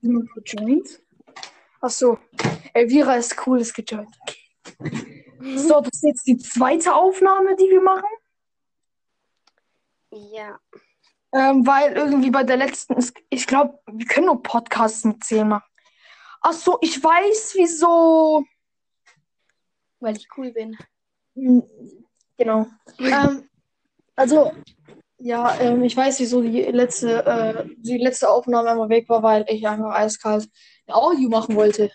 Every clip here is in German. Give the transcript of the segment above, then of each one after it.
Jemand gejoint? Achso. Elvira ist cool, ist gejoint. Okay. So, das ist jetzt die zweite Aufnahme, die wir machen. Ja. Ähm, weil irgendwie bei der letzten ist, ich glaube, wir können nur Podcasts mit 10 machen. Ach so, ich weiß, wieso. Weil ich cool bin. Hm, Genau. ähm, also, ja, ähm, ich weiß, wieso die letzte, äh, die letzte Aufnahme einmal weg war, weil ich einfach eiskalt ein Audio machen wollte.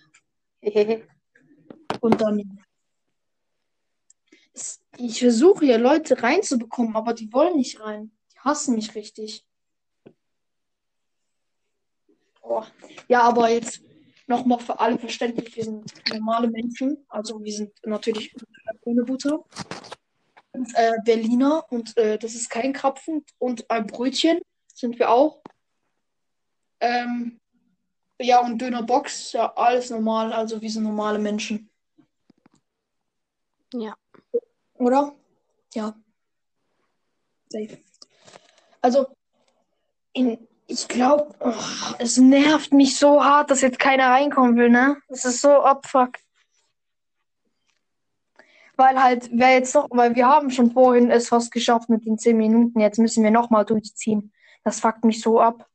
Und dann. Ich versuche hier Leute reinzubekommen, aber die wollen nicht rein. Die hassen mich richtig. Oh. Ja, aber jetzt nochmal für alle verständlich, wir sind normale Menschen. Also wir sind natürlich ohne Butter. Äh, Berliner und äh, das ist kein Krapfen und ein Brötchen sind wir auch. Ähm, ja, und Dönerbox, ja, alles normal. Also wir sind normale Menschen. Ja. Oder? Ja. Safe. Also, in, ich glaube, es nervt mich so hart, dass jetzt keiner reinkommen will, ne? Es ist so abfuck. Weil halt, wer jetzt noch, weil wir haben schon vorhin es fast geschafft mit den 10 Minuten, jetzt müssen wir nochmal durchziehen. Das fuckt mich so ab.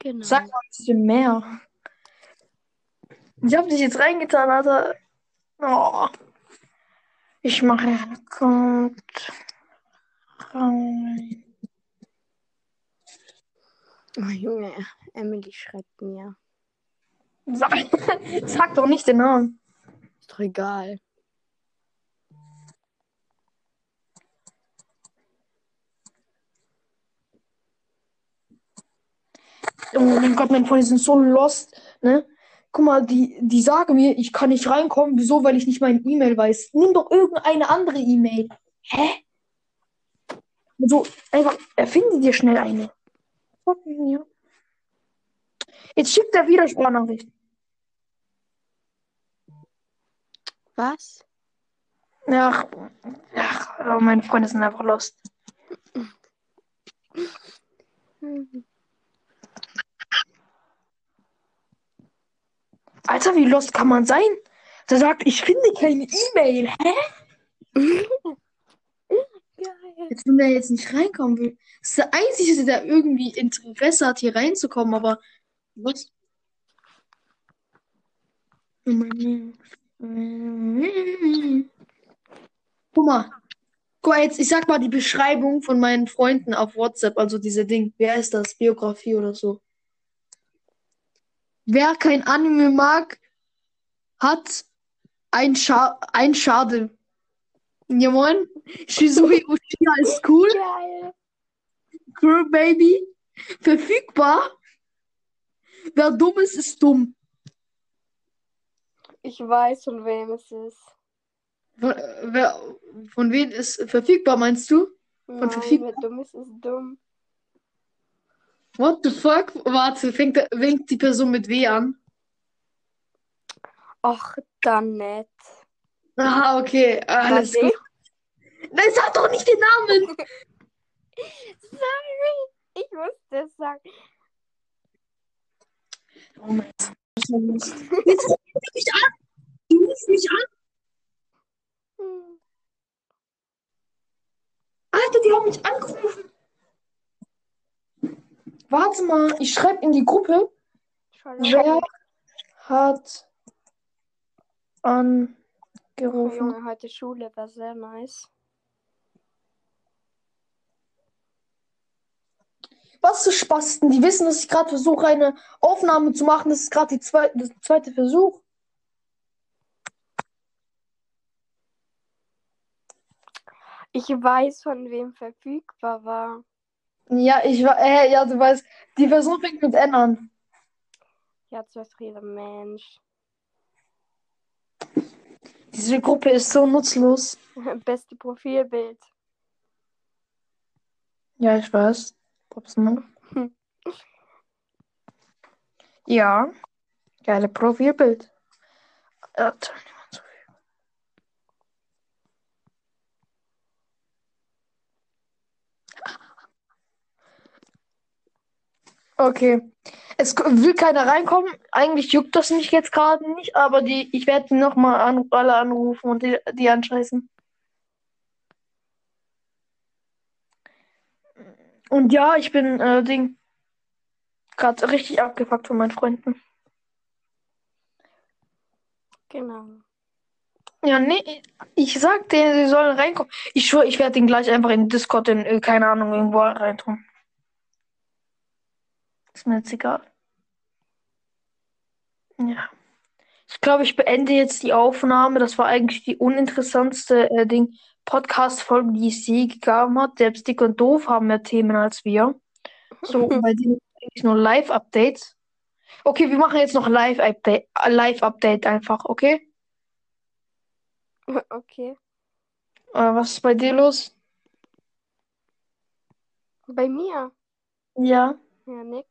Genau. Sag mal ein bisschen mehr. Ich hab dich jetzt reingetan, Alter. Oh. Ich mache. Kommt rein. Oh, Junge, Emily schreibt mir. Sag, sag doch nicht den Namen. Egal. Oh mein Gott, meine Freunde sind so lost, ne? Guck mal, die, die sagen mir, ich kann nicht reinkommen. Wieso? Weil ich nicht meine E-Mail weiß. Nimm doch irgendeine andere E-Mail. Hä? Also, einfach, erfinde dir schnell eine. Jetzt schickt er wieder Sprachnachricht. Was? Ach, ach, oh, meine Freunde sind einfach lost. Alter, wie lost kann man sein? Der sagt, ich finde keine E-Mail. Hä? Geil. Jetzt, wenn der jetzt nicht reinkommen will. Ist der Einzige, der irgendwie Interesse hat, hier reinzukommen, aber was? Guck mal. Guck mal, jetzt, ich sag mal die Beschreibung von meinen Freunden auf WhatsApp, also diese Ding. Wer ist das? Biografie oder so. Wer kein Anime mag, hat ein, Scha ein Schade. Ja, moin. Shizui Uchiha ist cool. Geil. Girl Baby. Verfügbar. Wer dumm ist, ist dumm. Ich weiß, von wem es ist. Von, äh, wer, von wem ist verfügbar, meinst du? Nein, verfügbar? wer dumm ist, ist dumm. What the fuck? Warte, fängt, fängt die Person mit W an? Ach, dann nicht. Aha, okay. Alles gut. Nein, sag doch nicht den Namen. Sorry. Ich musste es sagen. Oh mein Gott. Jetzt ruf mich an. Mich an. Hm. Alter, die haben mich angerufen. Warte mal, ich schreibe in die Gruppe. Wer hat Oh, angerufen? Junge, heute Schule war sehr nice. Was für Spasten? Die wissen, dass ich gerade versuche, eine Aufnahme zu machen. Das ist gerade die zweite, der zweite Versuch. Ich weiß, von wem verfügbar war. Ja, ich war, äh, ja, du weißt, die Versuch fängt mit N an. Ja, doch jeder Mensch. Diese Gruppe ist so nutzlos. Beste Profilbild. Ja, ich weiß. Ups, mal. Hm. Ja, geile Profilbild. Äh, Okay. Es will keiner reinkommen. Eigentlich juckt das mich jetzt gerade nicht, aber die, ich werde nochmal an, alle anrufen und die, die anscheißen. Und ja, ich bin äh, Ding gerade richtig abgefuckt von meinen Freunden. Genau. Ja, nee, ich sag denen, sie sollen reinkommen. Ich schwöre, ich werde den gleich einfach in Discord in, äh, keine Ahnung, irgendwo reintun. Ist mir jetzt egal. Ja. Ich glaube, ich beende jetzt die Aufnahme. Das war eigentlich die uninteressanteste äh, Ding Podcast-Folge, die es je gegeben hat. Selbst Dick und Doof haben mehr Themen als wir. So, bei denen eigentlich nur Live-Updates. Okay, wir machen jetzt noch Live-Update, äh, Live-Update einfach, okay? Okay. Äh, was ist bei dir los? Bei mir? Ja. Ja, nix.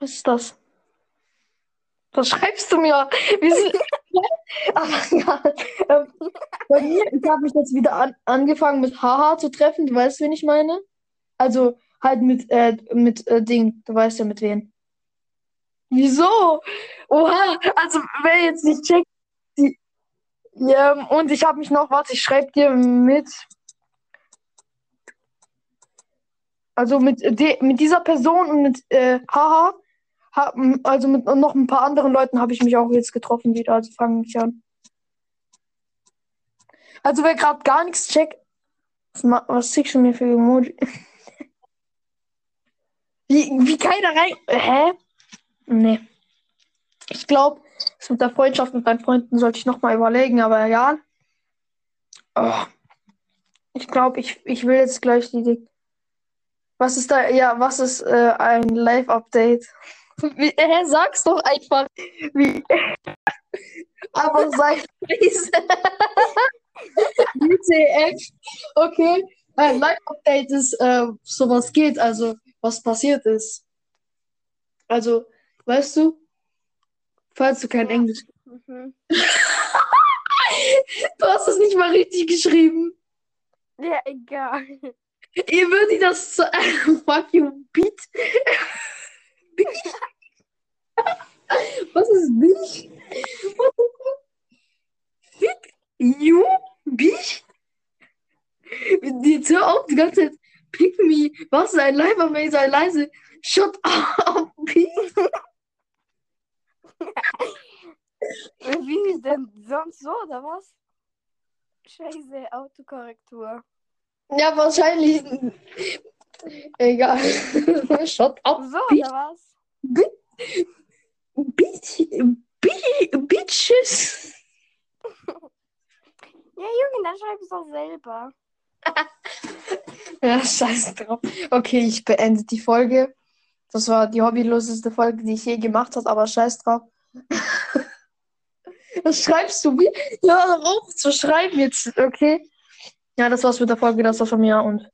Was ist das? Was schreibst du mir? Wie ist... Ach, ja. ähm, bei mir, ich habe mich jetzt wieder an, angefangen mit Haha zu treffen. Du weißt, wen ich meine? Also halt mit, äh, mit äh, Ding. Du weißt ja mit wem. Wieso? Oha, also wer jetzt nicht checkt, ja, und ich habe mich noch, warte, ich schreibe dir mit, also mit, de, mit dieser Person und mit äh, Haha, hab, also mit noch ein paar anderen Leuten habe ich mich auch jetzt getroffen wieder, also fange ich an. Also wer gerade gar nichts checkt, was, was schickst du mir für Emoji? Wie, wie keiner rein. Hä? Nee. Ich glaube, das mit der Freundschaft mit deinen Freunden sollte ich nochmal überlegen, aber ja. Oh. Ich glaube, ich, ich will jetzt gleich die. Was ist da? Ja, was ist äh, ein Live-Update? Hä, sag's doch einfach. Wie. Aber sei leise. WTF. Okay. Ein Live-Update ist, äh, so was geht, also was passiert ist. Also, weißt du, falls du kein Ja. Englisch. Mhm. Du hast es nicht mal richtig geschrieben. Ja, egal. Ihr würdet das zu Fuck you, Beat. Was ist Bitch? What the fuck? Fick you, Bitch? Jetzt hör auf, die ganze Zeit. Pick me. Was ist ein wenn sei leise? Shut up, Bitch. Wie denn sonst so, oder was? Scheiße, Autokorrektur. Ja, wahrscheinlich. Egal. Shut up, So, Bitch. oder was? Bitch. Bitch. Bitches. Ja, Junge, dann schreib es doch selber. Ja, scheiß drauf. Okay, ich beende die Folge. Das war die hobbyloseste Folge, die ich je gemacht habe, aber scheiß drauf. Was schreibst du mir? Ja, auf zu schreiben jetzt, okay? Ja, das war's mit der Folge, das war's von mir und